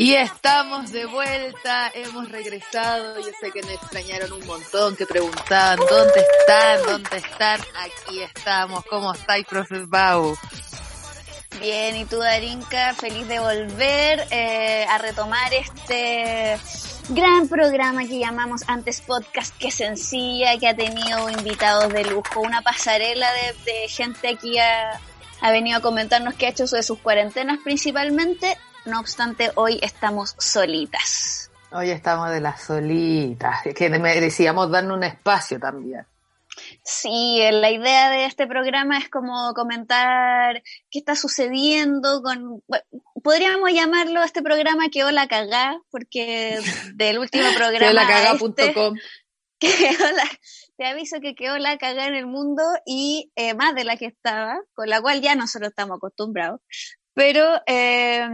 Y estamos de vuelta, hemos regresado, yo sé que me extrañaron un montón, que preguntaban, ¿dónde están? ¿Dónde están? Aquí estamos, ¿cómo estáis, profe Bau? Bien, y tú, Darinka, feliz de volver eh, a retomar este gran programa que llamamos antes podcast, que sencilla, que ha tenido invitados de lujo, una pasarela de, gente aquí ha, ha venido a comentarnos qué ha hecho de sus cuarentenas principalmente no obstante, hoy estamos solitas. Hoy estamos de las solitas, que merecíamos darnos un espacio también. Sí, la idea de este programa es como comentar qué está sucediendo con... podríamos llamarlo a este programa que hola cagá, porque del último programa... Queolacagá.com este, te aviso que quedó la cagada en el mundo y eh, más de la que estaba, con la cual ya nosotros estamos acostumbrados. Pero, eh,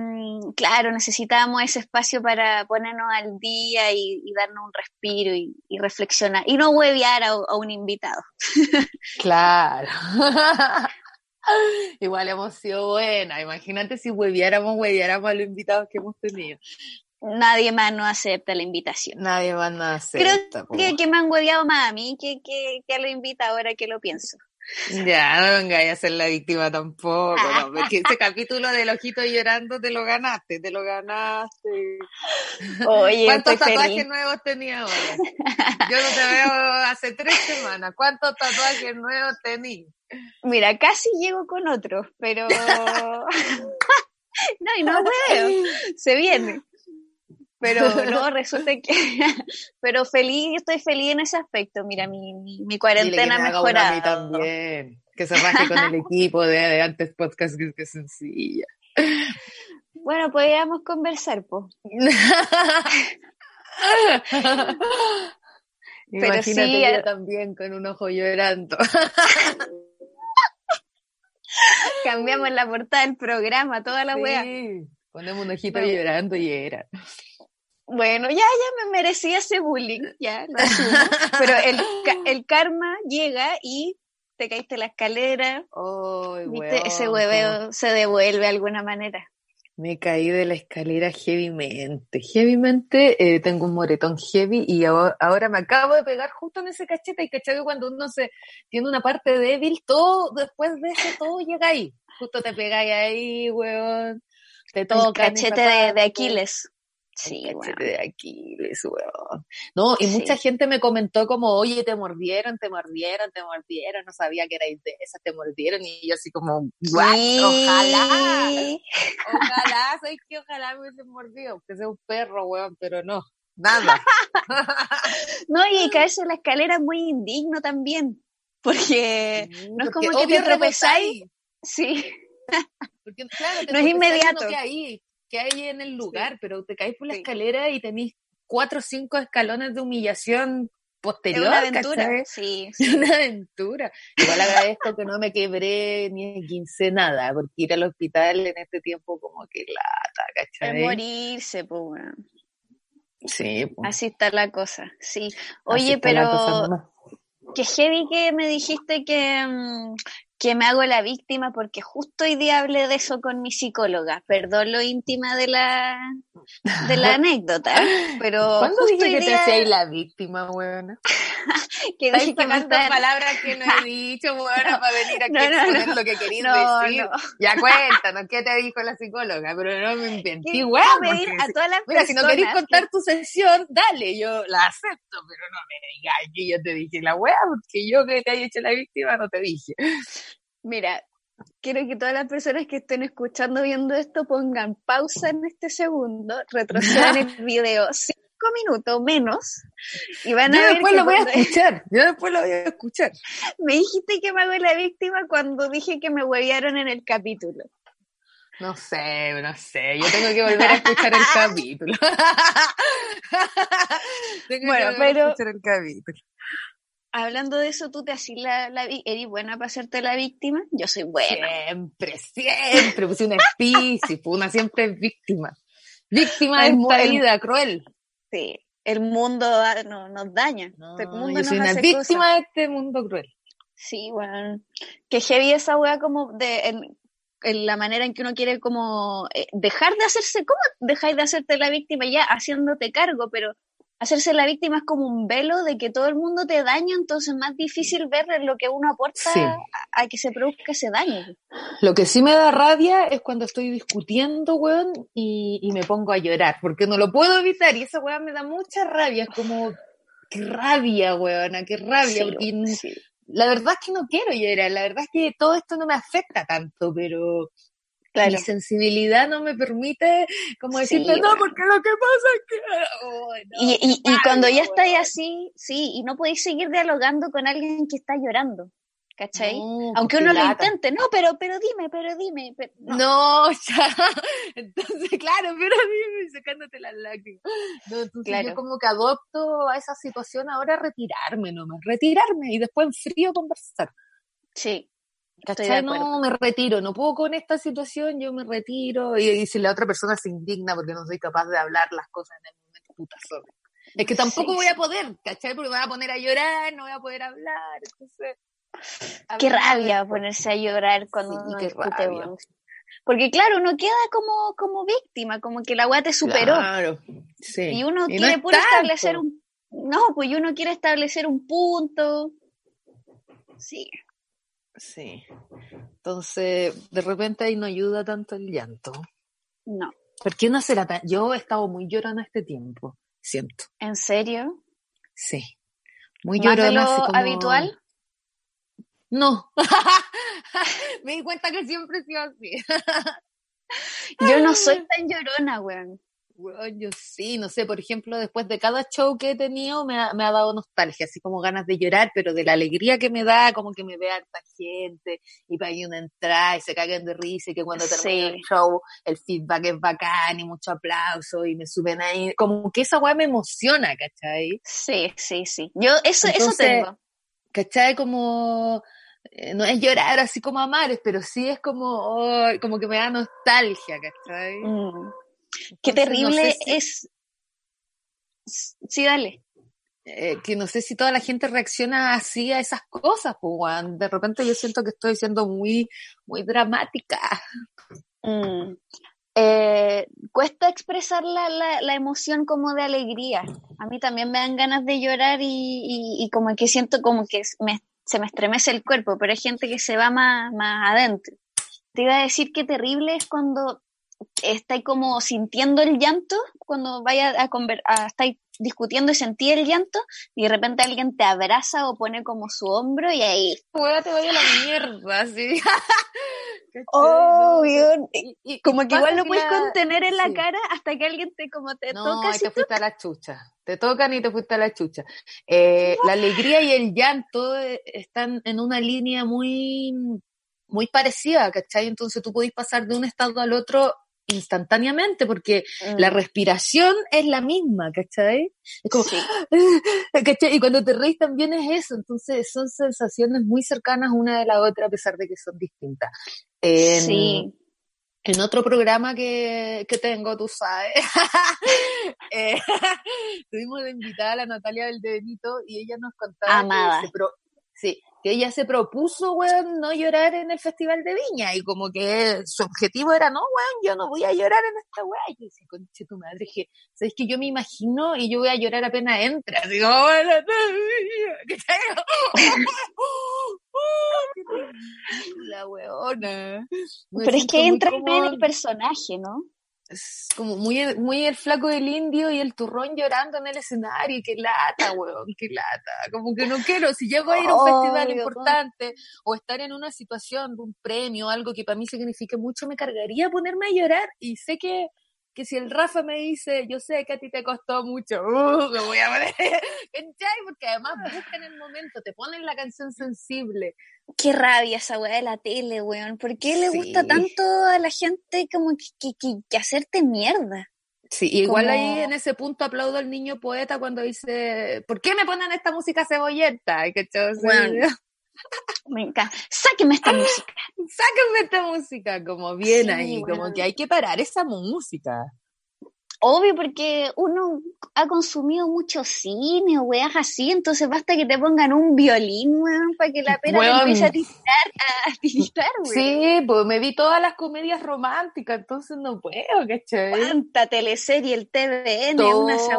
claro, necesitamos ese espacio para ponernos al día y, darnos un respiro y, reflexionar. Y no huevear a, un invitado. Claro. Igual hemos sido buena. Imagínate si hueviáramos, hueviáramos a los invitados que hemos tenido. Nadie más nos acepta la invitación. Nadie más nos acepta. Creo que, me han hueveado más a mí que, que, que a los invitados ahora que lo pienso. Ya, no vengáis a ser la víctima tampoco, no, porque ese capítulo del ojito llorando te lo ganaste, te lo ganaste. Oye, ¿Cuántos tatuajes nuevos tenías ahora? Yo no te veo hace tres semanas. ¿Cuántos tatuajes nuevos tenías? Mira, casi llego con otros, pero... no, y no veo, se viene pero no, resulta que, pero feliz, estoy feliz en ese aspecto, mira, mi, mi, cuarentena ha mejorado. También, que se raje con el equipo de, antes podcast, que es sencilla. Bueno, podríamos conversar, pues. pero sí, yo también con un ojo llorando. Cambiamos la portada del programa, toda la sí, Ponemos un ojito llorando y era. Bueno, ya, ya me merecía ese bullying, ya, lo asumo. Pero el, el karma llega y te caíste la escalera. Oh, Ese hueveo se devuelve de alguna manera. Me caí de la escalera heavymente. Heavymente eh, tengo un moretón heavy y ahora, me acabo de pegar justo en ese cachete. Y cachete cuando uno se tiene una parte débil, todo después de eso, todo llega ahí. Justo te pegáis ahí, weón. Te toca. El cachete de, de Aquiles. Sí, bueno. de Aquiles, weón. No, y mucha gente me comentó como, oye, te mordieron, te mordieron, te mordieron, no sabía que erais de esas, te mordieron, y yo así como, ojalá, ojalá, soy que ojalá me hubiesen mordido, que sea un perro, weón, pero no, nada. no, y caerse en la escalera es muy indigno también, porque no es como que te tropezáis. Sí. Porque, claro, no es inmediato. Que ahí, que hay en el lugar, pero te caes por la escalera y tenés cuatro o cinco escalones de humillación posterior. Es una aventura, sí, Una aventura. Igual agradezco que no me quebré ni quince nada, porque ir al hospital en este tiempo como que lata, ¿cachai? Es morirse, pues. Sí. Así está la cosa, sí. Oye, pero... Que heavy que me dijiste que, mm, que me hago la víctima porque justo hoy día hablé de eso con mi psicóloga. Perdón lo íntima de la, de la anécdota, pero ¿Cuándo dije que te hacías la víctima, weona? que dije que palabras que no he dicho, weona, para venir aquí a exponer lo que querías decir. Ya cuéntanos, ¿qué te dijo la psicóloga? Pero no me inventé, weón. a todas las Mira, si no querés contar tu sesión, dale, yo la acepto, pero no me digas que yo te dije la weá, porque yo que te haya hecho la víctima no te dije. Mira, quiero que todas las personas que estén escuchando, viendo esto, pongan pausa en este segundo, retrocedan el video cinco minutos menos y van a yo ver después lo voy a escuchar, yo después lo voy a escuchar. Me dijiste que me hago la víctima cuando dije que me huevearon en el capítulo. No sé, no sé, yo tengo que volver a escuchar el capítulo. tengo bueno, que pero... escuchar el capítulo hablando de eso, tú te haces la, la, ¿eres buena para hacerte la víctima? Yo soy buena. Siempre, siempre, pues una especie, una siempre es víctima. Víctima de esta vida cruel. Sí, el mundo no, nos daña. el mundo yo soy una víctima de este mundo cruel. Sí, bueno, que heavy esa weá como de, en, la manera en que uno quiere como eh, dejar de hacerse, ¿cómo dejáis de hacerte la víctima ya haciéndote cargo? Pero hacerse la víctima es como un velo de que todo el mundo te daña, entonces es más difícil ver lo que uno aporta a, que se produzca ese daño. Lo que sí me da rabia es cuando estoy discutiendo, weón, y, y me pongo a llorar, porque no lo puedo evitar y esa weón me da mucha rabia, es como, qué rabia, weona, qué rabia, porque la verdad es que no quiero llorar, la verdad es que todo esto no me afecta tanto, pero mi sensibilidad no me permite como decirte, no, porque lo que pasa es que... y, y, y, cuando ya estáis así, sí, y no podéis seguir dialogando con alguien que está llorando. ¿Cachai? Aunque uno lo intente, no, pero, pero dime, pero dime. no. ya. Entonces, claro, pero dime, sacándote las lágrimas. No, entonces yo como que adopto a esa situación ahora retirarme nomás, retirarme y después en frío conversar. Sí, ¿Cachai? No, me retiro, no puedo con esta situación, yo me retiro. Y, si la otra persona se indigna porque no soy capaz de hablar las cosas en el momento, puta sobre. Es que tampoco voy a poder, ¿cachai? Porque me voy a poner a llorar, no voy a poder hablar. Entonces. Qué rabia ponerse a llorar cuando uno discute, Porque claro, uno queda como, como víctima, como que la weá te superó. Claro, sí. Y uno quiere establecer un. No, pues uno quiere establecer un punto. Sí. Sí. Entonces, de repente ahí no ayuda tanto el llanto. No. ¿Por qué no será tan.? Yo he estado muy llorona este tiempo, siento. ¿En serio? Sí. Muy llorona. ¿Más lo habitual? No. Me di cuenta que siempre he sido así. Yo no soy tan llorona, weón yo sí, no sé, por ejemplo, después de cada show que he tenido me ha, me ha dado nostalgia, así como ganas de llorar, pero de la alegría que me da, como que me vea harta gente y para una entrada y se caguen de risa y que cuando termine el show el feedback es bacán y mucho aplauso y me suben ahí, como que esa weá me emociona, ¿cachai? Sí, sí, sí. Yo eso, eso tengo. ¿Cachai? Como eh, no es llorar así como a mares, pero sí es como, como que me da nostalgia, ¿cachai? Mm. Qué terrible es. Sí, dale. Eh, que no sé si toda la gente reacciona así a esas cosas, pues, De repente yo siento que estoy siendo muy, muy dramática. Mm. Eh, cuesta expresar la, la, emoción como de alegría. A mí también me dan ganas de llorar y, y, como que siento como que se me estremece el cuerpo, pero hay gente que se va más, más adentro. Te iba a decir que terrible es cuando estáis como sintiendo el llanto cuando vaya a, conver a estáis discutiendo y sentí el llanto y de repente alguien te abraza o pone como su hombro y ahí te voy a la mierda sí oh y, como que igual lo puedes contener en la cara hasta que alguien te como te toca y te fuiste a la chucha. Te tocan y te fuiste a la chucha. Eh, la alegría y el llanto eh, están en una línea muy muy parecida, ¿cachai? Entonces tú podés pasar de un estado al otro instantáneamente porque la mm. respiración es la misma, ¿cachai? Es como, ¿cachai? Y cuando te reís también es eso, entonces son sensaciones muy cercanas una de la otra a pesar de que son distintas. En, sí. En otro programa que, que tengo, tú sabes, eh, tuvimos de invitada a la Natalia del Benito y ella nos contaba Amada. que sí, que ella se propuso, weón, no llorar en el Festival de Viña y como que su objetivo era, no, weón, yo no voy a llorar en esta weá. Y yo decía, conche tu madre, dije, ¿sabes que yo me imagino y yo voy a llorar apenas entra? Digo, bueno, ¿qué La weona. Pero es que entra en el personaje, ¿no? Es como muy, muy el flaco del indio y el turrón llorando en el escenario, qué lata, weón, qué lata. Como que no quiero, si llego a ir a un festival importante o estar en una situación de un premio, algo que para mí signifique mucho, me cargaría ponerme a llorar y sé que que si el Rafa me dice, yo sé que a ti te costó mucho, uh, me voy a poner, Porque además buscan el momento, te ponen la canción sensible. Qué rabia esa weá de la tele, weón. ¿Por qué le gusta tanto a la gente como que, que, que, hacerte mierda? Sí, igual ahí en ese punto aplaudo al niño poeta cuando dice, ¿por qué me ponen esta música cebolleta? Bueno, me encanta. Sáquenme esta música. Sáquenme esta música, como bien ahí, como que hay que parar esa música. Obvio, porque uno ha consumido mucho cine o weas así, entonces basta que te pongan un violín, weón, para que la pena te empiece a tirar, a weón. Sí, pues me vi todas las comedias románticas, entonces no puedo, ¿cachai? ¿Cuánta teleserie, el TVN, una se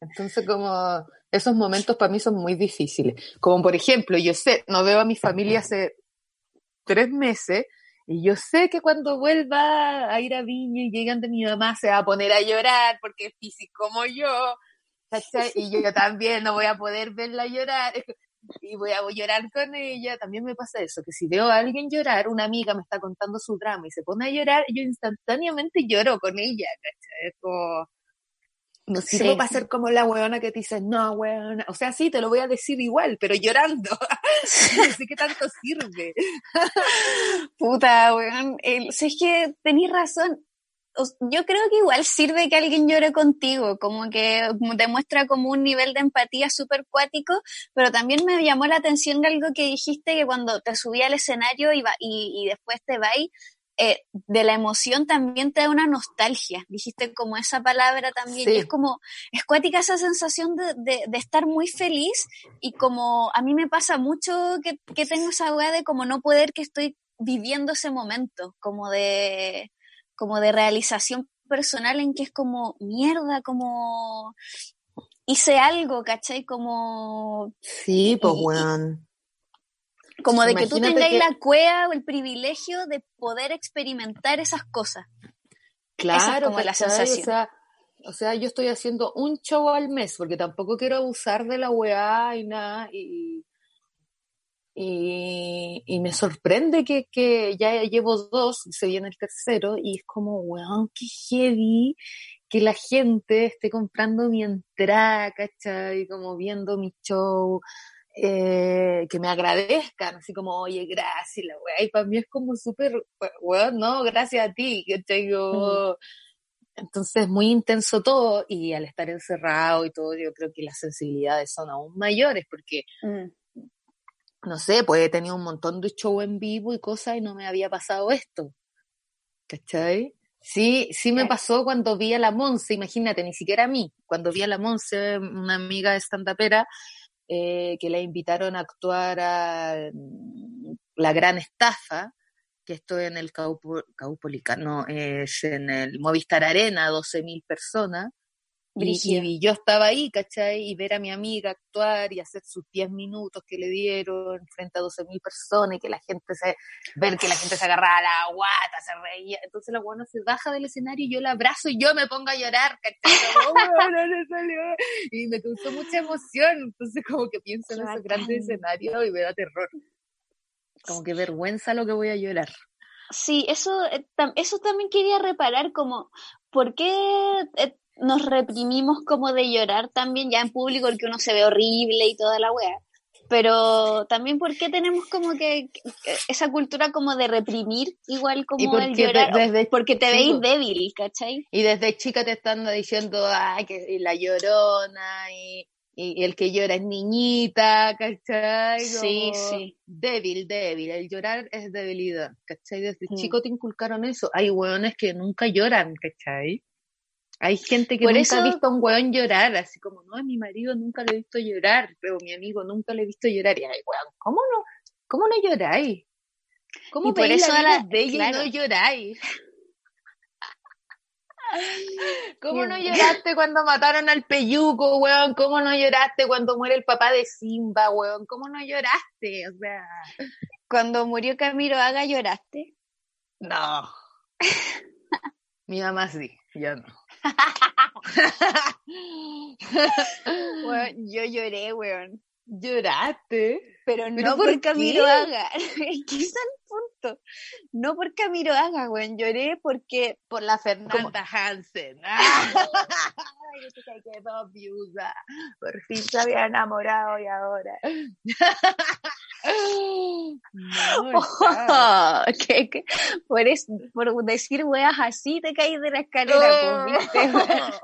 Entonces como esos momentos para mí son muy difíciles. Como por ejemplo, yo sé, no veo a mi familia hace tres meses, y yo sé que cuando vuelva a ir a Viña y llegan de mi mamá se va a poner a llorar porque es físico como yo, ¿cachai? Y yo también no voy a poder verla llorar y voy a llorar con ella. También me pasa eso, que si veo a alguien llorar, una amiga me está contando su drama y se pone a llorar, yo instantáneamente lloro con ella, ¿cachai? Es como no sirvo para ser como la weona que te dice, no, weona. O sea, sí, te lo voy a decir igual, pero llorando. no sé qué tanto sirve. Puta, weón. si es que tenés razón. Yo creo que igual sirve que alguien llore contigo, como que demuestra como un nivel de empatía súper cuático, pero también me llamó la atención algo que dijiste que cuando te subí al escenario y, y, y después te vais, eh, de la emoción también te da una nostalgia. Dijiste como esa palabra también. Y es como, es cuática esa sensación de, estar muy feliz y como a mí me pasa mucho que, tengo esa weá de como no poder que estoy viviendo ese momento, como de, como de realización personal en que es como mierda, como hice algo, ¿cachai? Como... Sí, pues weón. Como de que tú tengáis la cueva o el privilegio de poder experimentar esas cosas. Claro, como la sensación. O sea, yo estoy haciendo un show al mes, porque tampoco quiero abusar de la weá y nada, y, y, me sorprende que, que, ya llevo dos, se viene el tercero, y es como, weón, qué heavy que la gente esté comprando mi entrada, ¿cachai? Como viendo mi show, eh, que me agradezcan, así como, oye, gracias, la weá, y para mí es como súper, weón, no, gracias a ti, que tengo... Entonces, muy intenso todo, y al estar encerrado y todo, yo creo que las sensibilidades son aún mayores, porque, mm. no sé, pues he tenido un montón de show en vivo y cosas y no me había pasado esto. ¿Cachai? Sí, sí me pasó cuando vi a la Monse, imagínate, ni siquiera a mí, cuando vi a la Monse, una amiga de stand-upera, eh, que la invitaron a actuar a mm, La Gran Estafa, que estoy en el Caupolicano, es en el Movistar Arena, 12.000 personas, y, yo estaba ahí, ¿cachai? Y ver a mi amiga actuar y hacer sus 10 minutos que le dieron frente a 12.000 personas y que la gente se, ver que la gente se agarraba a la guata, se reía. Entonces la guana se baja del escenario y yo la abrazo y yo me pongo a llorar, ¿cachai? y me causó mucha emoción. Entonces como que pienso en ese grande escenario y me da terror. Como que vergüenza lo que voy a llorar. Sí, eso, eh, eso también quería reparar como, ¿por qué eh, nos reprimimos como de llorar también ya en público porque uno se ve horrible y toda la wea. Pero también porque tenemos como que, esa cultura como de reprimir igual como el llorar, desde, porque te veis débil, ¿cachai? Y desde chica te están diciendo, ay, que la llorona y, el que llora es niñita, ¿cachai? sí, sí. Débil, débil. El llorar es debilidad, ¿cachai? Desde mm. chico te inculcaron eso. Hay hueones que nunca lloran, ¿cachai? Hay gente que nunca ha visto a un weón llorar, así como, no, a mi marido nunca le he visto llorar, pero mi amigo nunca le he visto llorar. Y ay, weón, ¿cómo no, cómo no lloráis? ¿Cómo por eso la de ella y no lloráis? ¿Cómo no lloraste cuando mataron al peyuco, weón? ¿Cómo no lloraste cuando muere el papá de Simba, weón? ¿Cómo no lloraste? O sea. Cuando murió Camilo Haga, ¿lloraste? No. Mi mamá sí, yo no. Yo lloré, weón. ¿Lloraste? Pero no por, Camilo Haga. ¿Qué es el punto? No por Camilo Haga, weón. Lloré porque... Por la Fernanda Hansen. Por fin se había enamorado y ahora. Oh, por, por decir weas así te caes de la escalera, pues,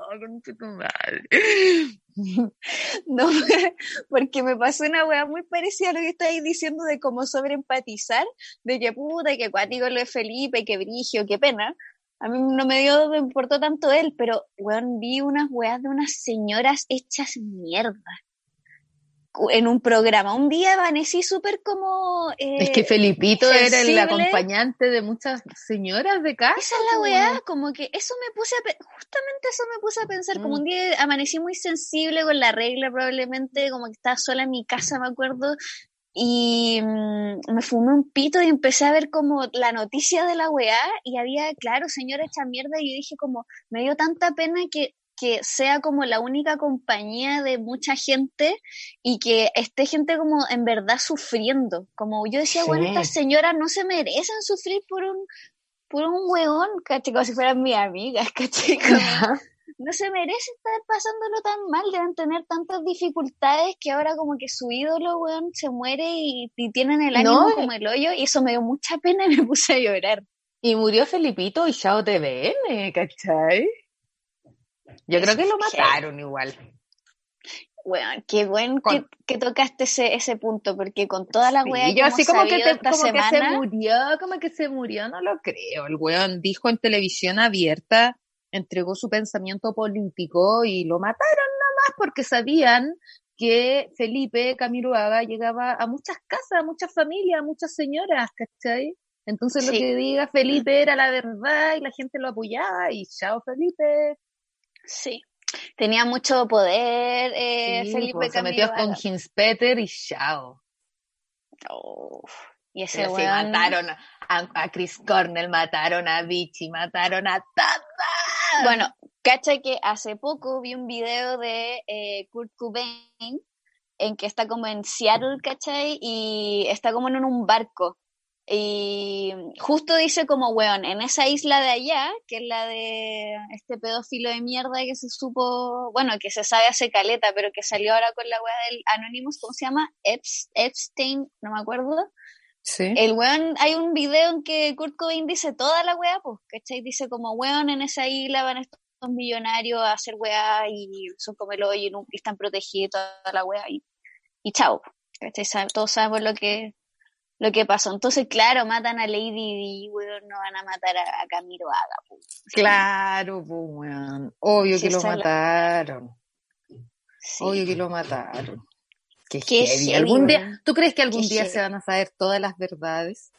no, porque me pasó una wea muy parecida a lo que estáis diciendo de cómo sobreempatizar, de que puta, que cuático lo de Felipe, que brigio, qué pena. A mí no me dio, me importó tanto él, pero weón, vi unas weas de unas señoras hechas mierda en un programa. Un día amanecí súper como... Eh, es que Felipito era el acompañante de muchas señoras de casa. Esa es la weá, como que eso me puse a... Justamente eso me puse a pensar, como un mm. día amanecí muy sensible con la regla probablemente, como que estaba sola en mi casa, me acuerdo, y mm, me fumé un pito y empecé a ver como la noticia de la weá y había, claro, señora hecha mierda y yo dije como, me dio tanta pena que que sea como la única compañía de mucha gente y que esté gente como en verdad sufriendo. Como yo decía, bueno, estas señoras no se merecen sufrir por un, por un hueón, caché, como si fueran mis amigas, caché, no se merece estar pasándolo tan mal, deben tener tantas dificultades que ahora como que su ídolo, weón, se muere y, tienen el ánimo como el hoyo y eso me dio mucha pena y me puse a llorar. Y murió Felipito y Chao TVN, ¿cachai? Yo creo que lo mataron igual. Bueno, qué buen que, tocaste ese, ese punto, porque con toda la wea yo así como, que, se murió, como que se murió, no lo creo. El weón dijo en televisión abierta, entregó su pensamiento político y lo mataron nomás porque sabían que Felipe Camiroaga llegaba a muchas casas, a muchas familias, a muchas señoras, ¿cachai? Entonces lo que diga Felipe era la verdad y la gente lo apoyaba y chao Felipe. Sí. Tenía mucho poder, eh, Felipe pues, Se metió con Hinspeter y chao. Y ese mataron a, Chris Cornell, mataron a Vichy, mataron a Tata. Bueno, cacha que hace poco vi un video de eh, Kurt Cobain en que está como en Seattle, ¿cachai? Y está como en un barco y justo dice como, weón, en esa isla de allá, que es la de este pedófilo de mierda que se supo, bueno, que se sabe hace caleta, pero que salió ahora con la weá del Anonymous, ¿cómo se llama? Epstein, no me acuerdo. Sí. El weón, hay un video en que Kurt Cobain dice toda la weá, pues, ¿cachai? Dice como, weón, en esa isla van estos millonarios a hacer weá y son como el hoyo y están protegidos toda la weá y, y chao, ¿cachai? Todos sabemos lo que lo que pasó. Entonces, claro, matan a Lady y no van a matar a, Camilo Haga. Claro, pues, Obvio que lo mataron. Obvio que lo mataron. Qué, ¿Algún día, ¿Tú crees que algún día se van a saber todas las verdades?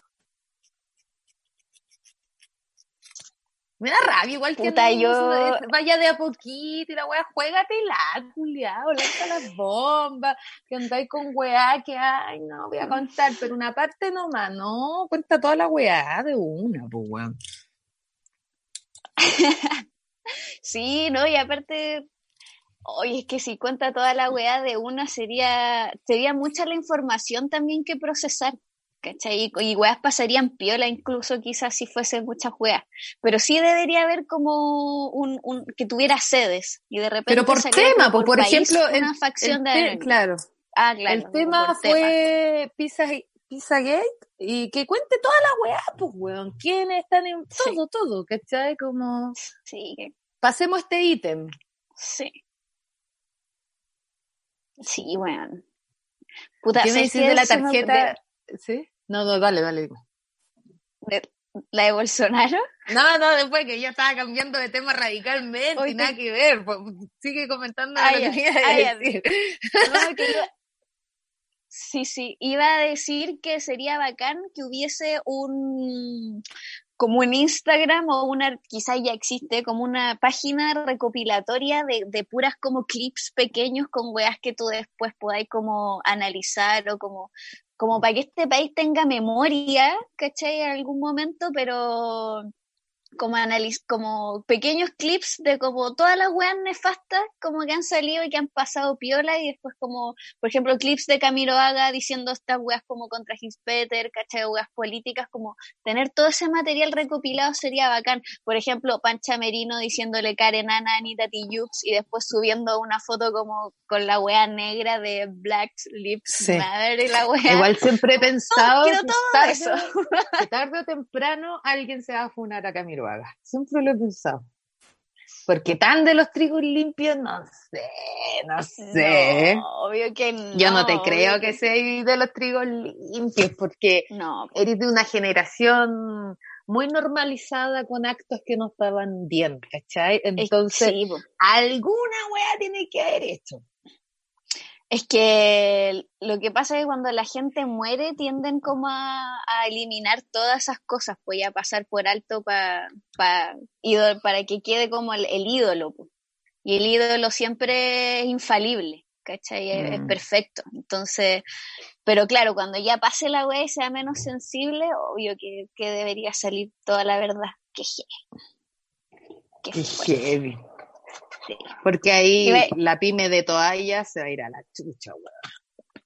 Me da rabia, igual que yo... vaya de a poquito y la weá, juégate la, culiao, lanza las bombas, que andáis con weá, que ay, no, voy a contar, pero una parte nomás, no, cuenta toda la weá de una, pues weón. sí, no, y aparte, oye, es que si cuenta toda la weá de una sería, sería mucha la información también que procesar. ¿cachai? Y, weas pasarían piola incluso quizás si fuese muchas weas. Pero sí debería haber como un, que tuviera sedes y de repente... Pero por tema, por, por ejemplo... Una facción de... Claro. Ah, claro. El tema fue Pizza, Pizzagate y que cuente toda la weá, pues weón. ¿Quiénes están en todo, todo? ¿Cachai? Como... Sí. Pasemos este ítem. Sí. Sí, weón. Puta, ¿Qué me dices de la tarjeta? ¿Sí? No, no, dale, dale. ¿La de Bolsonaro? No, no, después que yo estaba cambiando de tema radicalmente, y nada que ver. Pues, sigue comentando lo que Sí, sí, iba a decir que sería bacán que hubiese un como un Instagram o una, quizá ya existe, como una página recopilatoria de, de puras como clips pequeños con weas que tú después podáis como analizar o como como para que este país tenga memoria, ¿cachai? En algún momento, pero como analiz como pequeños clips de como todas las weas nefastas como que han salido y que han pasado piola y después como, por ejemplo, clips de Camilo Haga diciendo estas weas como contra Peter, ¿cachai? Weas políticas, como tener todo ese material recopilado sería bacán. Por ejemplo, Pancha Merino diciéndole Karen Ana, Anita Tijoux y después subiendo una foto como con la wea negra de Black Lips Matter y la wea. Igual siempre he pensado que, tarde, eso. que tarde o temprano alguien se va a funar a Camilo Siempre lo he pensado. Porque tan de los trigos limpios, no sé, no sé. obvio que no. Yo no te creo que, sea de los trigos limpios, porque no. eres de una generación muy normalizada con actos que no estaban bien, ¿cachai? Entonces, alguna wea tiene que haber hecho. Es que lo que pasa es que cuando la gente muere tienden como a, eliminar todas esas cosas, pues a pasar por alto para para que quede como el, ídolo. Y el ídolo siempre es infalible, ¿cachai? Es, mm. perfecto. Entonces, pero claro, cuando ya pase la wea y sea menos sensible, obvio que, debería salir toda la verdad. Que heavy. Porque ahí la pyme de toallas se va a ir a la chucha, weón.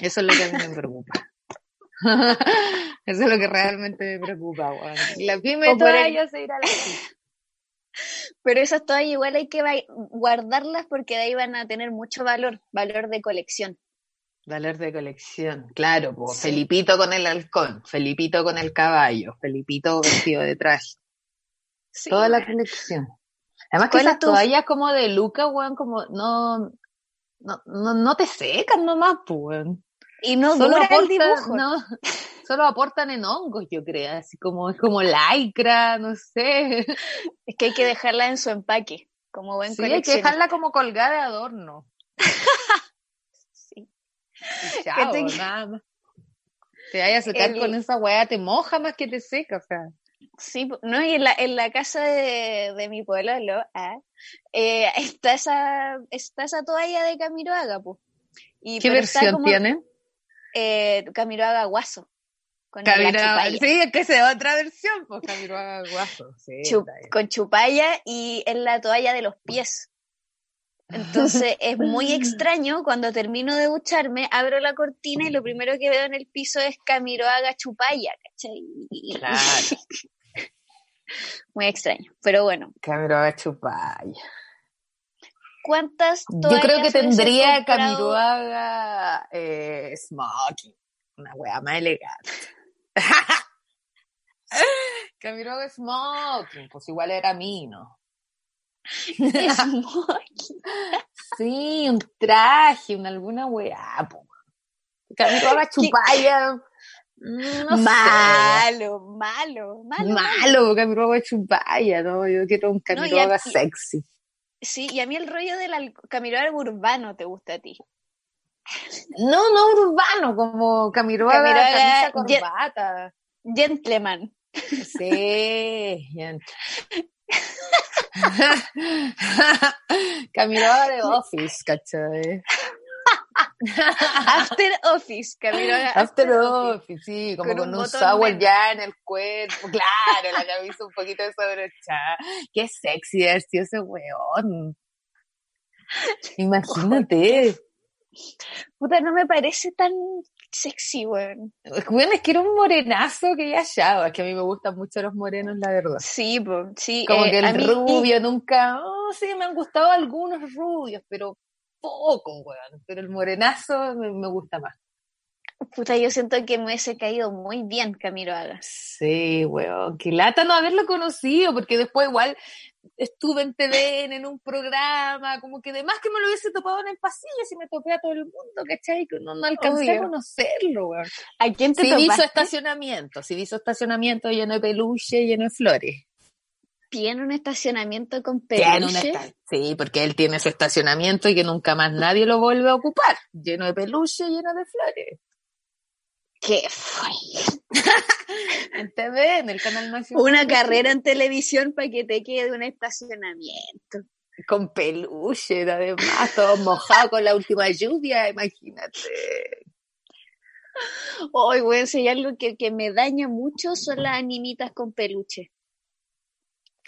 Eso es lo que a mí me preocupa. Eso es lo que realmente me preocupa, weón. La pyme de toallas se va a la chucha. Pero esas toallas igual hay que guardarlas porque de ahí van a tener mucho valor, valor de colección. Valor de colección, claro, pues Felipito con el halcón, Felipito con el caballo, Felipito vestido de traje. Toda la colección. Además que esas toallas como de Luca, weón, como no, no, no, te secan nomás, pues, Y no solo aportan, el dibujo. No, solo aportan en hongos, yo creo, así como, es como lycra, no sé. Es que hay que dejarla en su empaque, como buen Sí, hay que dejarla como colgada de adorno. sí. Y chao, te... nada más. Te vayas a secar con esa weá, te moja más que te seca, o sea. Sí, no, y en la, en la casa de, de mi pueblo, ah, eh, está, esa, está esa toalla de Camiroaga, pues. ¿Qué versión tiene? Eh, Camiroaga Guaso. Con Camiroaga, sí, es que es otra versión, pues Camiroaga Guaso. Sí, con chupalla y en la toalla de los pies. Entonces es muy extraño cuando termino de ducharme, abro la cortina y lo primero que veo en el piso es Camiroaga Chupaya, ¿cachai? Claro. muy extraño, pero bueno. Camiroaga Chupaya. ¿Cuántas Yo creo que tendría Camiroaga eh, Smoking, una wea más elegante. Camiroaga Smoking, pues igual era ¿no? sí, un traje, una alguna weá, po. Camilo chupalla. No malo, malo, malo, malo. Camilo chupalla, ¿no? Yo quiero un Camilo no, sexy. Sí, y a mí el rollo del Camilo urbano te gusta a ti. No, no urbano, como Camilo camisa corbata. Gentleman. Sí, gentleman. Caminaba de Office, ¿cachai? After Office, caminaba After, office, sí, como con, un, sour ya en el cuerpo, claro, la camisa un poquito desabrochada. Qué sexy es ese weón. Imagínate. Puta, no me parece tan sexy, weón. Bueno, es que era un morenazo que ya ya, es que a mí me gustan mucho los morenos, la verdad. Sí, pues, sí. Como eh, que el rubio nunca, oh, sí, me han gustado algunos rubios, pero poco, weón. Pero el morenazo me, gusta más. Puta, yo siento que me hubiese caído muy bien Camilo Agas. Sí, weón. Qué lata no haberlo conocido, porque después igual estuve en TVN, en un programa, como que además que me lo hubiese topado en el pasillo si me topé a todo el mundo, ¿cachai? Que no, no alcancé a conocerlo, weón. ¿A quién te Si hizo estacionamiento, si hizo estacionamiento lleno de peluche, lleno de flores. ¿Tiene un estacionamiento con peluche? sí, porque él tiene su estacionamiento y que nunca más nadie lo vuelve a ocupar, lleno de peluche, lleno de flores. ¿Qué fue? en TV, en el canal nacional. Una carrera en televisión para que te quede un estacionamiento. Con peluche, además, todo mojado con la última lluvia, imagínate. Hoy, voy a enseñar algo que, que me daña mucho son las animitas con peluche.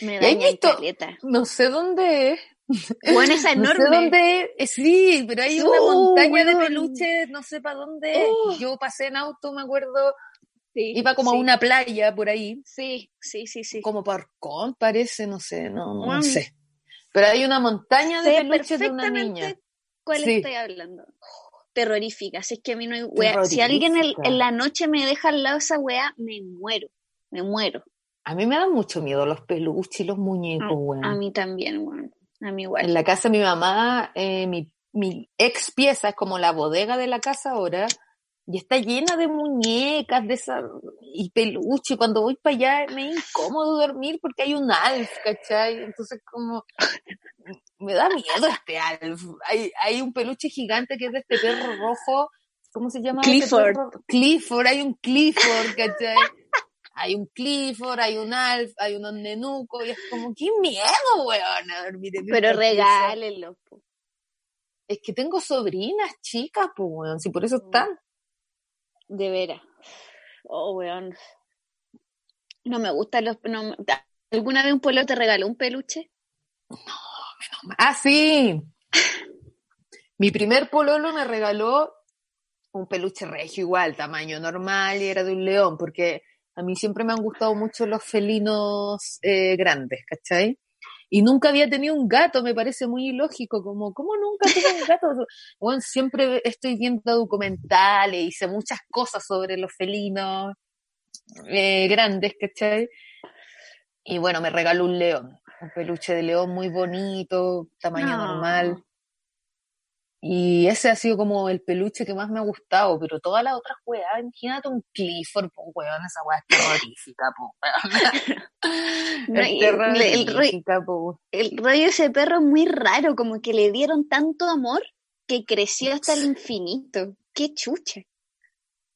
Me ¿Y daña visto? caleta. No sé dónde es. Bueno, esa No enorme. sé dónde es. Sí, pero hay una Oh, montaña de peluches, no sé para dónde es. Oh. Yo pasé en auto, me acuerdo, Sí, iba como sí, a una playa por ahí, Sí, sí, sí, sí. como Parcón parece, no sé, no, no, no sé. Pero hay una montaña de Sé peluches de una niña. cuál Sí. estoy hablando. Terrorífica. Si es que a mí no hay wea. Si alguien en, la noche me deja al lado esa wea, me muero. Me muero. A mí me dan mucho miedo los peluches y los muñecos, weón. A mí también, weón. A mí igual. En la casa de mi mamá, eh, mi, mi ex pieza es como la bodega de la casa ahora, y está llena de muñecas de esa, y peluche. Cuando voy para allá me es incómodo dormir porque hay un Alf, ¿cachai? Entonces como me da miedo este Alf. Hay, hay un peluche gigante que es de este perro rojo, ¿cómo se llama? Clifford. perro? Clifford, hay un Clifford, ¿cachai? Hay un Clifford, hay un Alf, hay unos nenucos, y es como, qué miedo, weón, a dormir en Pero regálenlo. po. Es que tengo sobrinas chicas, pues, weón, si por eso Mm. están. De veras. Oh, weón. No me gustan los... No, ¿Alguna vez un pueblo te regaló un peluche? Ah, sí. Mi primer pololo me regaló un peluche regio igual, tamaño normal, y era de un león, porque a mí siempre me han gustado mucho los felinos eh, grandes, ¿cachai? Y nunca había tenido un gato, me parece muy ilógico, como, ¿cómo nunca tuve un gato? Bueno, siempre estoy viendo documentales y sé muchas cosas sobre los felinos eh, grandes, ¿cachai? Y bueno, me regaló un león, un peluche de león muy bonito, tamaño Ah. normal. Y ese ha sido como el peluche que más me ha gustado, pero todas las otras weas, imagínate un Clifford, pues weón, esa wea es terrorífica, pues No, Es el- po. El rollo ese perro es muy raro, como que le dieron tanto amor que creció hasta el infinito. Qué chucha.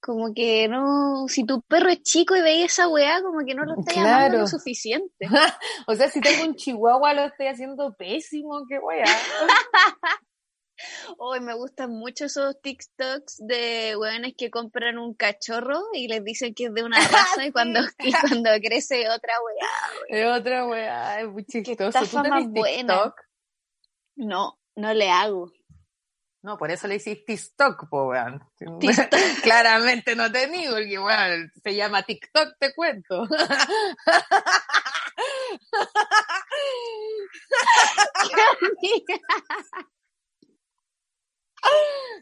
Como que no, si tu perro es chico y veis esa weá, como que no lo estás amando Claro. lo suficiente. O sea, si tengo un chihuahua lo estoy haciendo pésimo, qué wea. Hoy me gustan mucho esos TikToks de weones que compran un cachorro y les dicen que es de una raza y cuando, y cuando crece otra weá. Es otra wea, es muy chistoso. ¿Tú más buena. No, no le hago. No, por eso le hiciste TikTok, po, weón. TikTok. Claramente no tení, porque, weón, se llama TikTok, te cuento.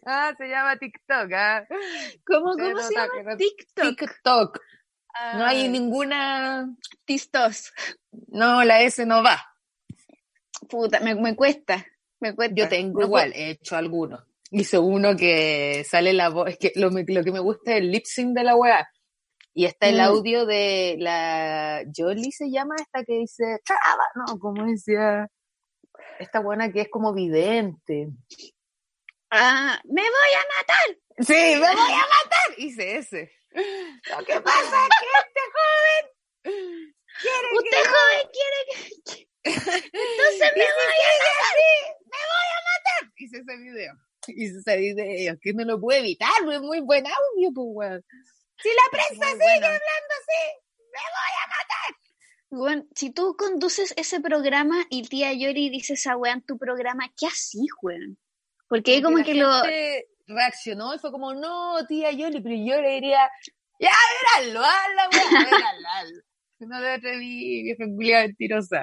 Ah, se llama TikTok, ah. ¿Cómo, cómo se llama? no- TikTok. TikTok. No hay Ah, ninguna. Tistos. No, la S no va. Puta, me, me cuesta. Me cuesta. Yo tengo No igual, he hecho algunos. Hice uno que sale la voz, es que lo, lo que me gusta es el lip sync de la weá. Y está el Mm. audio de la Jolie se llama esta que dice, no, como decía, esta buena que es como vidente. Ah, me voy a matar. Sí, me voy a matar. Hice ese. Lo que pasa es que este joven quiere que Usted joven quiere que... Entonces me voy a matar. hice ese video. Hice ese video, que no lo puedo evitar, es muy buen audio, pues, weón. Si la prensa sigue bueno. hablando así, Bueno, si tú conduces ese programa y tía Yori dice esa weá en tu programa, ¿qué así, weón? Porque ahí como la que lo... gente reaccionó y fue como, no, tía Yoli, pero yo le diría, ya, veralo, hazla, veralo, hazlo. No te atreví, vieja culia mentirosa.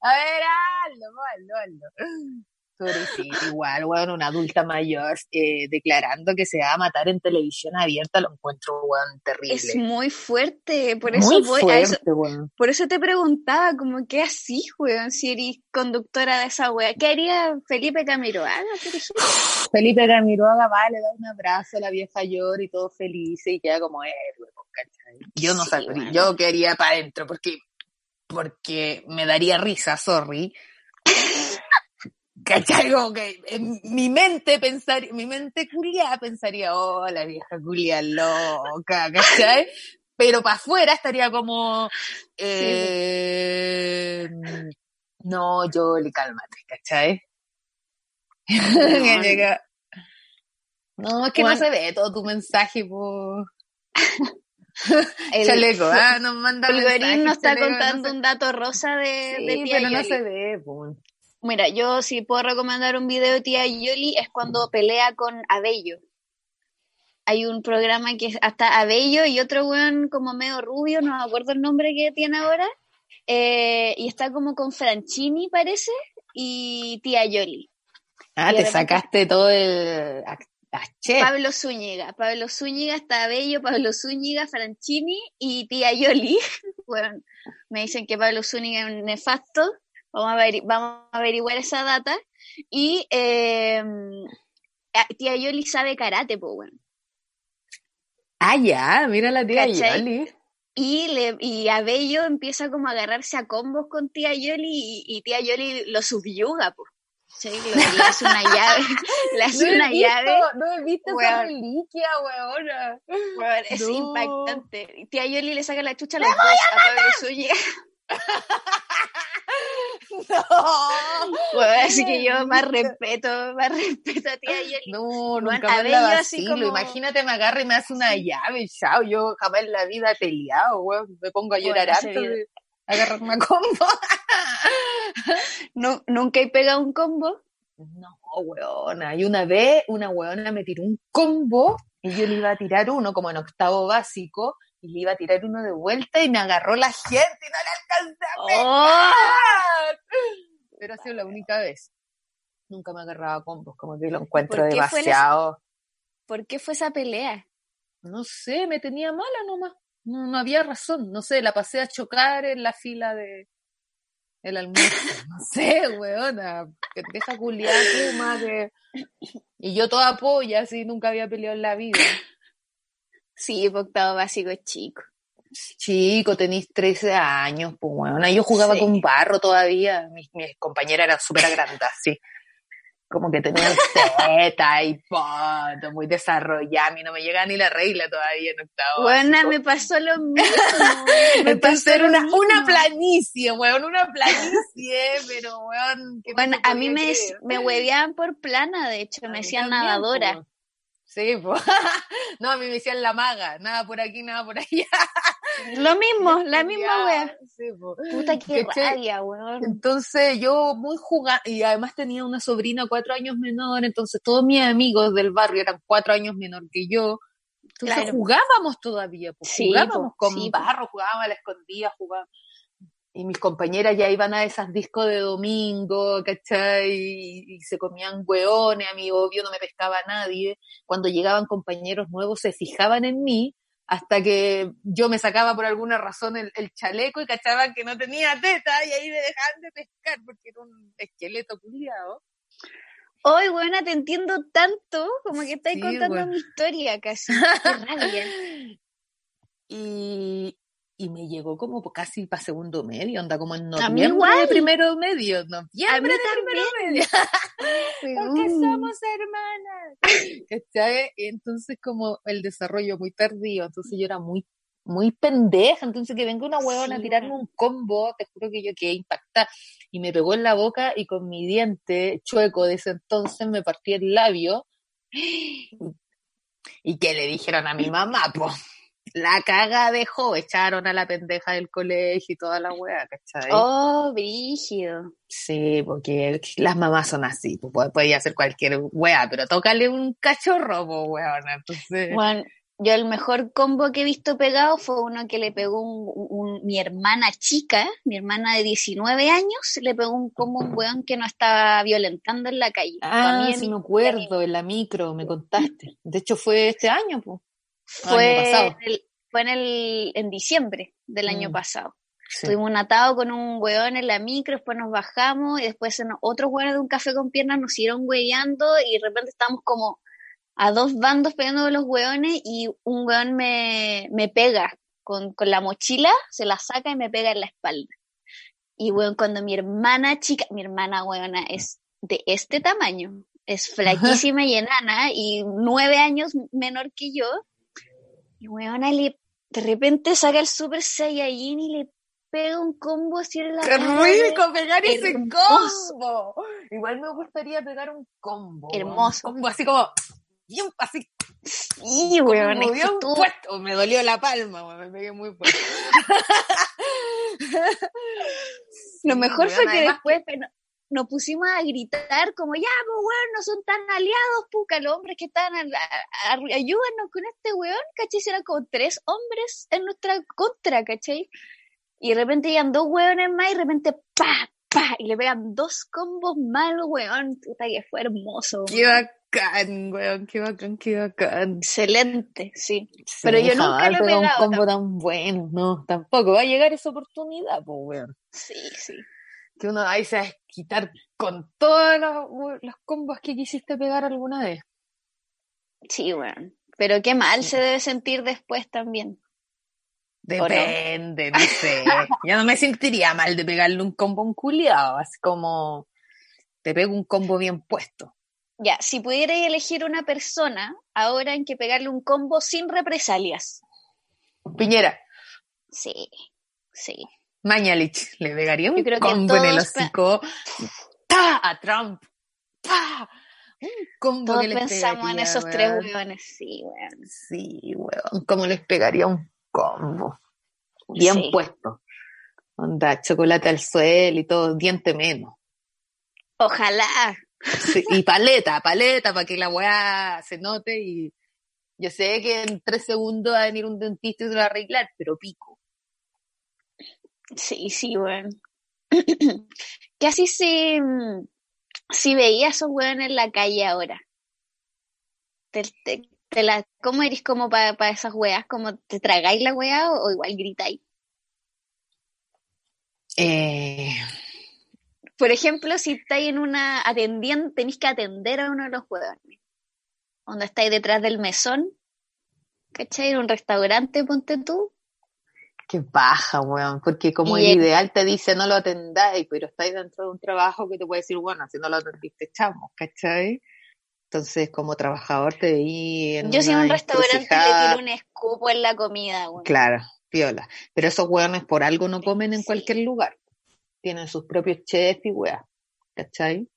A ver, hazlo, hazlo, hazlo. Pobrecito, igual, weón, una adulta mayor eh, declarando que se va a matar en televisión abierta, lo encuentro, weón, terrible. Es muy fuerte, por eso Muy voy a eso- weón. por eso te preguntaba, como que así, weón, si eres conductora de esa weá. ¿Qué haría Felipe Camiroaga? Felipe Camiroaga va, le da un abrazo a la vieja llora y todo feliz y queda como héroe, ¿cachai? Yo no Sí, sabría, bueno. yo quería para adentro porque, porque me daría risa, sorry. ¿Cachai? Como que en mi mente pensaría, mi mente culia pensaría, oh, la vieja culia loca, ¿cachai? Pero para afuera estaría como, eh, no, Yoli, cálmate, ¿cachai? Llega- No, es que no se ve todo tu mensaje, po. El, chaleco, ah, nos manda Fulgorín nos está contando un dato rosa de, sí, de pero no se ve, pues. Mira, yo si puedo recomendar un video de tía Yoli es cuando pelea con Abello. Hay un programa que es hasta Abello y otro weón como medio rubio, no me acuerdo el nombre que tiene ahora. eh, y está como con Franchini, parece, y tía Yoli. Ah, Y te sacaste todo el... Pablo Zúñiga. Pablo Zúñiga está Abello, Pablo Zúñiga, Franchini y tía Yoli. Bueno, me dicen que Pablo Zúñiga es un nefasto. Vamos a, averi- vamos a averiguar esa data. Y eh, tía Yoli sabe karate, pues bueno. Ah, ya, mira la tía ¿Cachai? Yoli. Y, le, y Abello empieza como a agarrarse a combos con tía Yoli y, y tía Yoli lo subyuga, pues. ¿Sí? Le, hace una llave, le hace una llave. no he visto esa Weón. reliquia, weona. Weón, es No. impactante. Tía Yoli le saca la chucha a los dos a Pablo Zúñiga. No. Así que yo más respeto, más respeto a Yoli. No, Bueno, nunca Abello la así vacilo. como- Imagínate, me agarra y me hace una llave, chao. Yo jamás en la vida he peleado, weón. Me pongo a Bueno, llorar antes video. de agarrarme a combo. Nu- nunca he pegado un combo. No, weona. Y una vez una weona me tiró un combo y yo le iba a tirar uno como en octavo básico y le iba a tirar uno de vuelta y me agarró la gente y no le alcancé a ¡Oh! Pero ha sido la única vez. Nunca me agarraba combos, como que lo encuentro ¿Por qué fue la- demasiado. ¿Por qué fue esa pelea? No sé, me tenía mala nomás. No, no había razón. No sé, la pasé a chocar en la fila de el almuerzo. No sé, weona. Que deja culiar que... Y yo toda polla, así, nunca había peleado en la vida. Sí, octavo básico es chico. Chico, tenéis 13 años, pues weona. Yo jugaba Sí. con barro todavía. Mis, mis compañeras eran súper agrandadas, sí. Como que tenían teta y poto, muy desarrollada. A mí no me llega ni la regla todavía en octavo. Buena, me pasó lo mismo. Me pasó era una, una planicie, weón, una planicie, pero weón. Bueno, a mí me, me hueveaban por plana, de hecho, A me decían nadadora. Sí, pues. no, a mí me decían la maga, nada por aquí, nada por allá. Lo mismo, la misma wea. Sí, po. Puta que rabia, weón. Entonces yo muy jugada, y además tenía una sobrina cuatro años menor, entonces todos mis amigos del barrio eran cuatro años menor que yo. Entonces Claro. jugábamos todavía, pues, Sí, jugábamos po, con sí, barro, jugábamos a la escondida, jugábamos. Y mis compañeras ya iban a esas discos de domingo, ¿cachai? Y, y se comían hueones, a mí obvio no me pescaba nadie. Cuando llegaban compañeros nuevos se fijaban en mí hasta que yo me sacaba por alguna razón el, el chaleco y cachaban que no tenía teta y ahí me dejaban de pescar porque era un esqueleto culiado. Hoy, buena, te entiendo tanto como que estás Sí, contando weón. mi historia casi. Qué rabia. Y, y me llegó como casi para segundo medio, anda como en noviembre igual. de primero medio, noviembre de primero medio. porque Mm. somos hermanas. ¿Cachai? Y entonces como el desarrollo muy tardío, entonces yo era muy muy pendeja, entonces que venga una huevona Sí, a tirarme un combo, te juro que yo quedé impactada y me pegó en la boca y con mi diente chueco de ese entonces me partí el labio y que le dijeron a mi mamá, pues la caga dejó, echaron a la pendeja del colegio y toda la wea, ¿cachai? Oh, brígido. Sí, porque las mamás son así, pues podía hacer cualquier wea, pero tócale un cachorro, pues weona, entonces... Bueno, yo el mejor combo que he visto pegado fue uno que le pegó un, un- mi hermana chica, mi hermana de 19 años, le pegó un combo a un weón que no estaba violentando en la calle. Ah, mí, sí mi- me acuerdo, en la micro, me contaste. De hecho fue este año, pues. Fue, año pasado. en el- fue en, el, en diciembre del año Mm. pasado. Sí. Tuvimos un atado con un weón en la micro, después nos bajamos y después otros weones de un café con piernas nos siguieron hueveando y de repente estábamos como a dos bandos pegando los weones y un weón me, me pega con, con la mochila, se la saca y me pega en la espalda. Y weón, cuando mi hermana chica, mi hermana weona es de este tamaño, es flaquísima y enana y nueve años menor que yo, y weona le, de repente saca el Super Saiyajin y le pega un combo así en la ¡Qué cara, rico pegar ese Hermoso. combo! Igual me gustaría pegar un combo. Hermoso. Un combo así como... bien, así. Sí, weón. Me movió un puesto, me dolió la palma, weón, me pegué muy fuerte. Lo mejor fue que después nos pusimos a gritar como, ya, pues weón, no son tan aliados, puca, los hombres que están, ayúdanos con este weón, ¿cachai? Eran como tres hombres en nuestra contra, ¿cachai? Y de repente llegan dos weones más y de repente, pa, pa, y le pegan dos combos más weón, puta que fue hermoso. Qué bacán, weón, qué bacán, qué bacán. Excelente, sí. Pero yo nunca lo he pegado. un combo tan bueno, no, tampoco. Va a llegar esa oportunidad, pues, weón. Sí, sí que uno ahí se va a quitar con todos los, combos que quisiste pegar alguna vez. Sí, bueno. Pero qué mal se debe sentir después también. Depende, no? sé. ya no me sentiría mal de pegarle un combo un culiado, así como te pego un combo bien puesto. Ya, si pudierais elegir una persona ahora en que pegarle un combo sin represalias. Piñera. Sí, sí. Mañalich le pegaría un combo en el hocico. ¡Pa! A Trump. ¡Pa! Un combo Todos que les pensamos en esos tres hueones, sí, weón. Sí, weón. ¿Cómo les pegaría un combo? Bien puesto. Onda, chocolate al suelo y todo, diente menos. Ojalá. y paleta, paleta, para que la weá se note y yo sé que en tres segundos va a venir un dentista y se va a arreglar, pero pico. Sí, sí, bueno. Casi si, si veías a esos weones en la calle ahora. Te, te, la, ¿Cómo eres como para esas weas? ¿Cómo te tragáis la wea o, igual gritáis? Eh... Por ejemplo, si estáis en una atendiendo, tenéis que atender a uno de los weones. Cuando estáis detrás del mesón, ¿cachai? En un restaurante, ponte tú, Qué baja, weón, porque como el, ideal te dice no lo atendáis, pero estáis dentro de un trabajo que te puede decir, bueno, si no lo atendiste, echamos, ¿cachai? Entonces, como trabajador te vi en Yo si en un restaurante le tiro un escupo en la comida, weón. Claro, piola. Pero esos weones por algo no comen en cualquier lugar. Tienen sus propios chefs y weas, ¿cachai?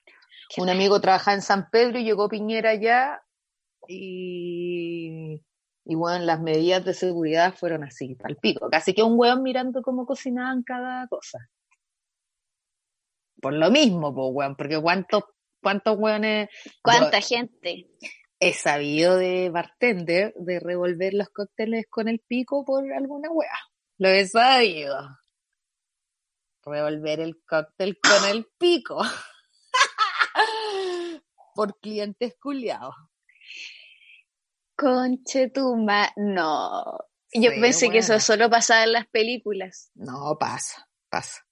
un amigo trabaja en San Pedro y llegó Piñera allá y y bueno, las medidas de seguridad fueron así, al pico. Casi que un weón mirando cómo cocinaban cada cosa. Por lo mismo, pues weón, porque cuántos, cuántos weones. ¿Cuánta gente? He sabido de bartender de revolver los cócteles con el pico por alguna wea. Lo he sabido. Revolver el cóctel con el pico. por clientes culiados. Conchetuma, no. Yo pensé que eso solo pasaba en las películas. No, pasa, pasa.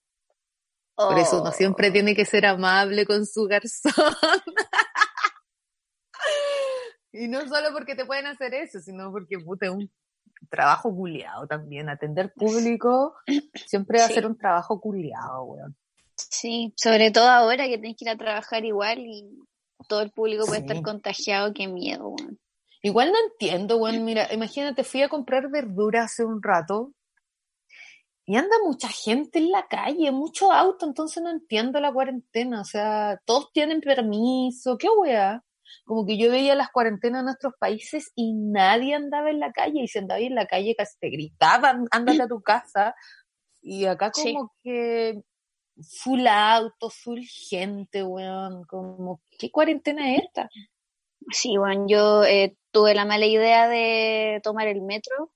Por eso uno siempre oh. tiene que ser amable con su garzón. y no solo porque te pueden hacer eso, sino porque puta, es un trabajo culiado también. Atender público siempre va a ser un trabajo culiado, weón. Sí, sobre todo ahora que tienes que ir a trabajar igual y todo el público puede estar contagiado, qué miedo, weón. Igual no entiendo, bueno, mira, imagínate, fui a comprar verdura hace un rato y anda mucha gente en la calle, mucho auto, entonces no entiendo la cuarentena, o sea, todos tienen permiso, qué wea. Como que yo veía las cuarentenas en nuestros países y nadie andaba en la calle, y si andaba en la calle casi te gritaban, ándate a tu casa, y acá como que full auto, full gente, weón, como, ¿qué cuarentena es esta? Sí, bueno, yo eh, tuve la mala idea de tomar el metro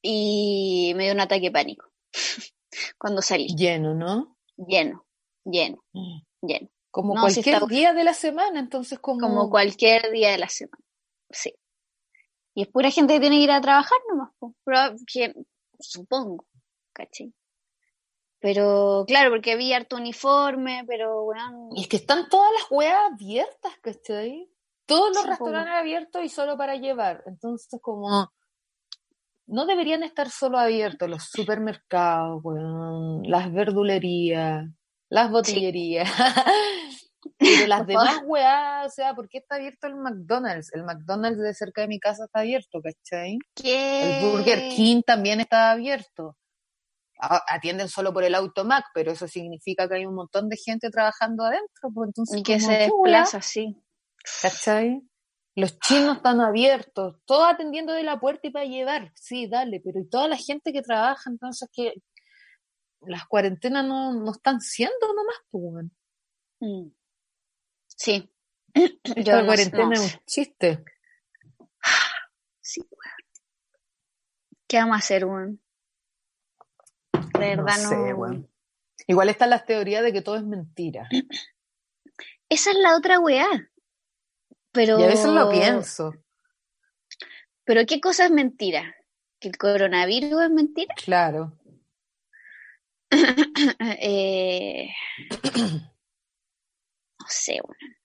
y me dio un ataque de pánico cuando salí. Lleno, ¿no? Lleno, lleno, mm. lleno. Como cualquier día de la semana, entonces como... Como cualquier día de la semana, sí. Y es pura gente que tiene que ir a trabajar nomás, pues, supongo, ¿cachai? Pero claro, porque había harto uniforme, pero bueno. Y es que están todas las weas abiertas, ¿cachai? Todos los restaurantes abiertos y solo para llevar. Entonces, como no deberían estar solo abiertos los supermercados, las verdulerías, las botillerías. Pero las demás weas, o sea, ¿por qué está abierto el McDonald's? El McDonald's de cerca de mi casa está abierto, ¿cachai? ¿Qué? El Burger King también está abierto. Atienden solo por el automac, pero eso significa que hay un montón de gente trabajando adentro. Pues entonces, y que se desplaza, sí. ¿Cachai? Los chinos están abiertos, todos atendiendo de la puerta y para llevar. Sí, dale, pero y toda la gente que trabaja, entonces que las cuarentenas no, no están siendo nomás, pues. Mm. Sí. Esta cuarentena es un chiste. Sí, weón. ¿Qué vamos a hacer, weón? De verdad no. sé, weón. Igual están las teorías de que todo es mentira. Esa es la otra weá. Pero. Y a veces lo pienso. Pero ¿qué cosa es mentira? ¿Que el coronavirus es mentira? Claro. eh, no sé, bueno.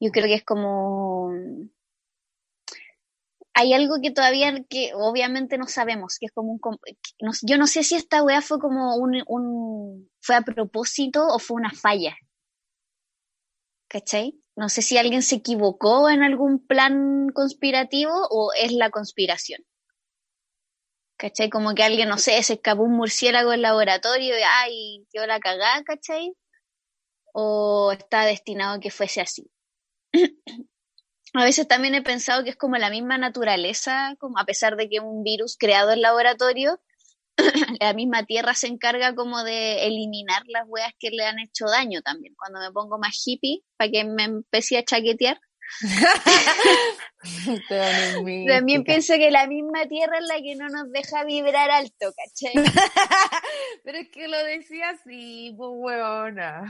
Yo creo que es como hay algo que todavía, que obviamente no sabemos, que es como un... yo no sé si esta weá fue como un, un... fue a propósito o fue una falla. ¿Cachai? No sé si alguien se equivocó en algún plan conspirativo o es la conspiración. ¿Cachai? Como que alguien, no sé, se escapó un murciélago en laboratorio y, ay, qué la cagada, ¿cachai? O está destinado a que fuese así. a veces también he pensado que es como la misma naturaleza, como a pesar de que es un virus creado en laboratorio, la misma tierra se encarga como de eliminar las weas que le han hecho daño también. Cuando me pongo más hippie, para que me empecé a chaquetear. también pienso que la misma tierra es la que no nos deja vibrar alto, ¿cachai? Pero es que lo decía así, pues weona.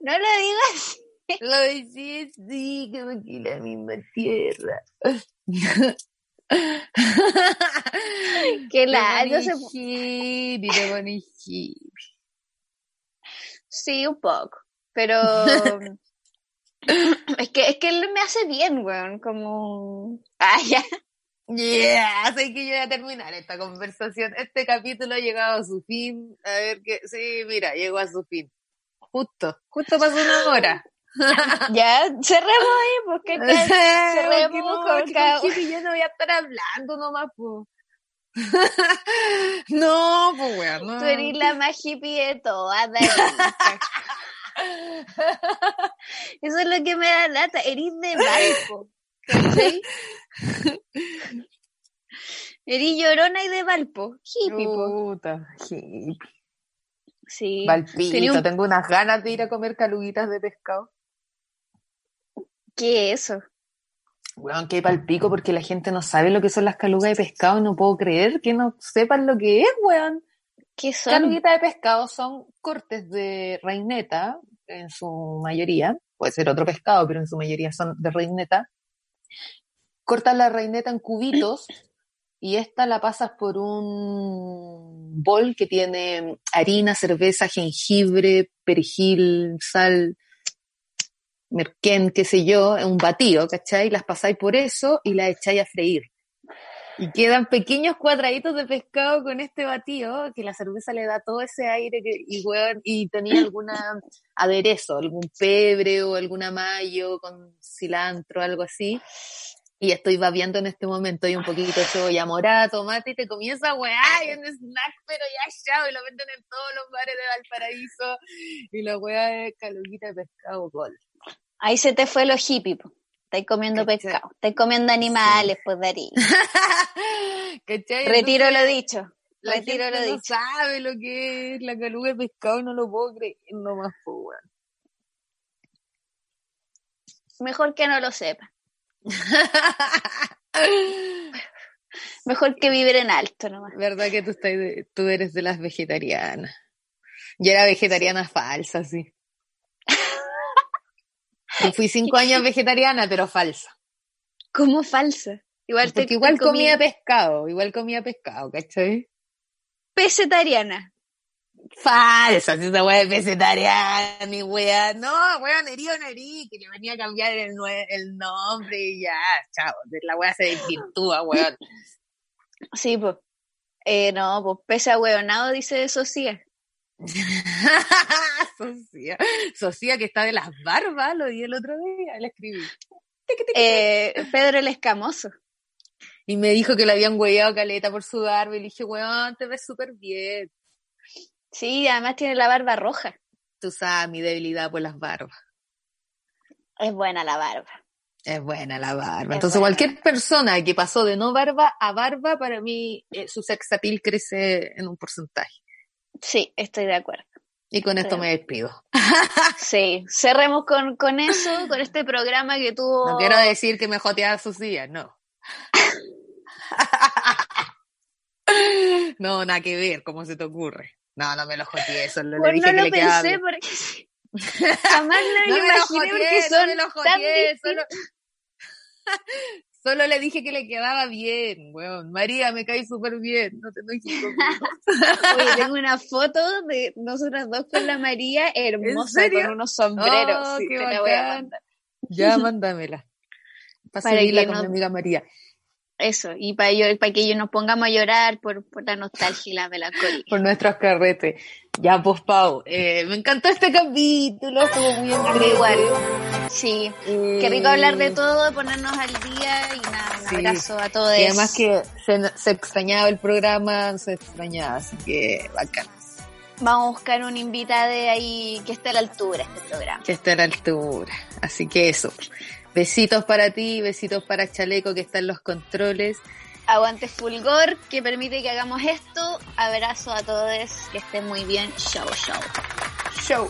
no lo digo así. Lo decía así, como que la misma tierra. que la yo se... Sí, un poco. Pero es que es que él me hace bien, weón, como ah, ya. Yeah, sé que yo voy a terminar esta conversación. Este capítulo ha llegado a su fin. A ver que sí, mira, llegó a su fin. Justo, justo pasó una hora. ya, cerremos ahí, porque cerremos no, con yo no voy a estar hablando nomás, pues. no, pues weón, no. Tú eres la más hippie de todas, Eso es lo que me da lata, eres de Valpo, ¿cachai? Eres llorona y de Valpo, hippie, Puta, hippie. Sí. Valpito, tengo unas ganas de ir a comer caluguitas de pescado. ¿Qué es eso? Weón, que hay palpico porque la gente no sabe lo que son las calugas de pescado y no puedo creer que no sepan lo que es, weón. ¿Qué son? Caluguitas de pescado son cortes de reineta, en su mayoría, puede ser otro pescado, pero en su mayoría son de reineta. Cortas la reineta en cubitos y esta la pasas por un bol que tiene harina, cerveza, jengibre, perejil, sal, merquén, qué sé yo, un batido, ¿cachai? Las pasáis por eso y las echáis a freír. Y quedan pequeños cuadraditos de pescado con este batido, que la cerveza le da todo ese aire que, y, y tenía alguna aderezo, algún pebre o alguna mayo con cilantro, algo así. Y estoy babiando en este momento y un poquito de cebolla morada, tomate y te comienza weá y un snack, pero ya chao, y lo venden en todos los bares de Valparaíso. Y la weá es caluguita de pescado gol. Ahí se te fue lo hippie, po. Estáis comiendo pescado, estáis comiendo animales, pues Darío. Retiro lo dicho. La Retiro gente lo no dicho. sabe lo que es la caluga de pescado, no lo puedo creer nomás, pues, weón. Mejor que no lo sepa. Mejor que vivir en alto nomás. ¿Verdad que tú, estás de- tú eres de las vegetarianas? Yo era vegetariana falsa, sí. Yo fui cinco años vegetariana, pero falsa. ¿Cómo falsa? Igual te, Porque igual te comí comía pescado, igual comía pescado, ¿cachai? pesetariana. Falsa, si esa weá es vegetariana, ni weá. No, weá, nerí o nerí, que le venía a cambiar el, el nombre y ya, chao. La weá se desvirtúa, weón. Sí, pues. Eh, no, pues pese a hueonado, dice Socia. Socia. Socia que está de las barbas, lo di el otro día, le escribí. Eh, Pedro el Escamoso. Y me dijo que le habían hueveado caleta por su barba y le dije, weón, te ves súper bien. Sí, además tiene la barba roja. Tú sabes mi debilidad por las barbas. Es buena la barba. Es buena la barba. Entonces, cualquier persona que pasó de no barba a barba, para mí eh, su sex appeal crece en un porcentaje. Sí, estoy de acuerdo. Y con esto me despido. Sí, cerremos con, con eso, con este programa que tuvo. No quiero decir que me joteaba sus días, no. no, nada que ver, ¿cómo se te ocurre? No, no me lo joteé, solo le dije no que lo le pensé porque jamás lo no me imaginé lo porque joteé, son no me lo tan joteé, solo... solo le dije que le quedaba bien, weón. María, me cae súper bien, no te enojes. Oye, tengo una foto de nosotras dos con la María hermosa con unos sombreros. Oh, sí, qué te la voy a bacán. mandar. Ya, mándamela. Para Para que con no- mi amiga María. Eso, y para yo, para que yo nos pongamos a llorar por, por la nostalgia y la melancolía. por nuestros carretes. Ya, pues, Pau, eh, me encantó este capítulo, estuvo muy increíble. Sí, Eh, qué rico hablar de todo, ponernos al día y nada, un Sí. abrazo a todos. Y además que se, se extrañaba el programa, se extrañaba, así que bacán. Vamos a buscar una invitada de ahí que esté a la altura de este programa. Que esté a la altura. Así que eso. Besitos para ti, besitos para Chaleco que está en los controles. Aguante Fulgor, que permite que hagamos esto. Abrazo a todos, que estén muy bien. Chau, chau. Show.